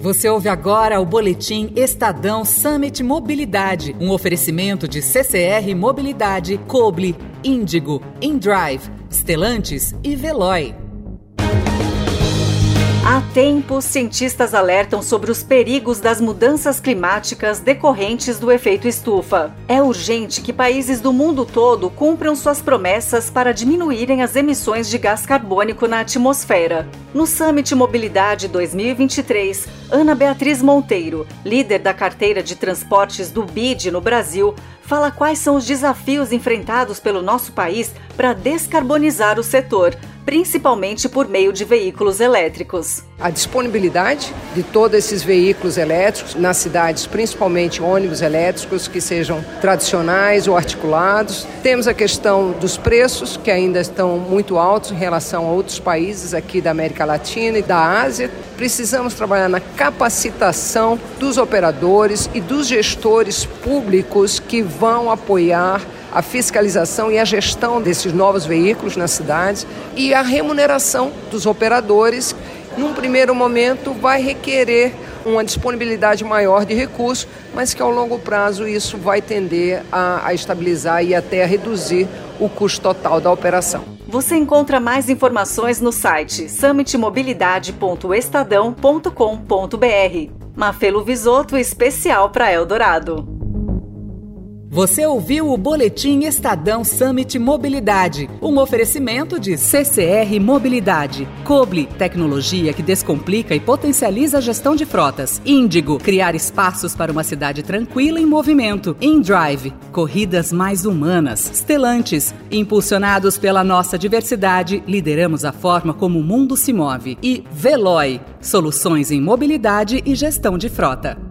Você ouve agora o boletim Estadão Summit Mobilidade, um oferecimento de CCR Mobilidade, Coble, Índigo, InDrive, Stellantis e Veloy. Há tempo, cientistas alertam sobre os perigos das mudanças climáticas decorrentes do efeito estufa. É urgente que países do mundo todo cumpram suas promessas para diminuírem as emissões de gás carbônico na atmosfera. No Summit Mobilidade 2023, Ana Beatriz Monteiro, líder da carteira de transportes do BID no Brasil, fala quais são os desafios enfrentados pelo nosso país para descarbonizar o setor principalmente por meio de veículos elétricos. A disponibilidade de todos esses veículos elétricos nas cidades, principalmente ônibus elétricos que sejam tradicionais ou articulados. Temos a questão dos preços, que ainda estão muito altos em relação a outros países aqui da América Latina e da Ásia. Precisamos trabalhar na capacitação dos operadores e dos gestores públicos que vão apoiar a fiscalização e a gestão desses novos veículos nas cidades e a remuneração dos operadores. Num primeiro momento, vai requerer uma disponibilidade maior de recursos, mas que ao longo prazo isso vai tender a, a estabilizar e até a reduzir o custo total da operação. Você encontra mais informações no site summitmobilidade.estadão.com.br. Mafelo Visoto especial para Eldorado. Você ouviu o Boletim Estadão Summit Mobilidade, um oferecimento de CCR Mobilidade, Coble, tecnologia que descomplica e potencializa a gestão de frotas, Índigo, criar espaços para uma cidade tranquila em movimento, InDrive, corridas mais humanas, Stellantis, impulsionados pela nossa diversidade, lideramos a forma como o mundo se move, e Veloy, soluções em mobilidade e gestão de frota.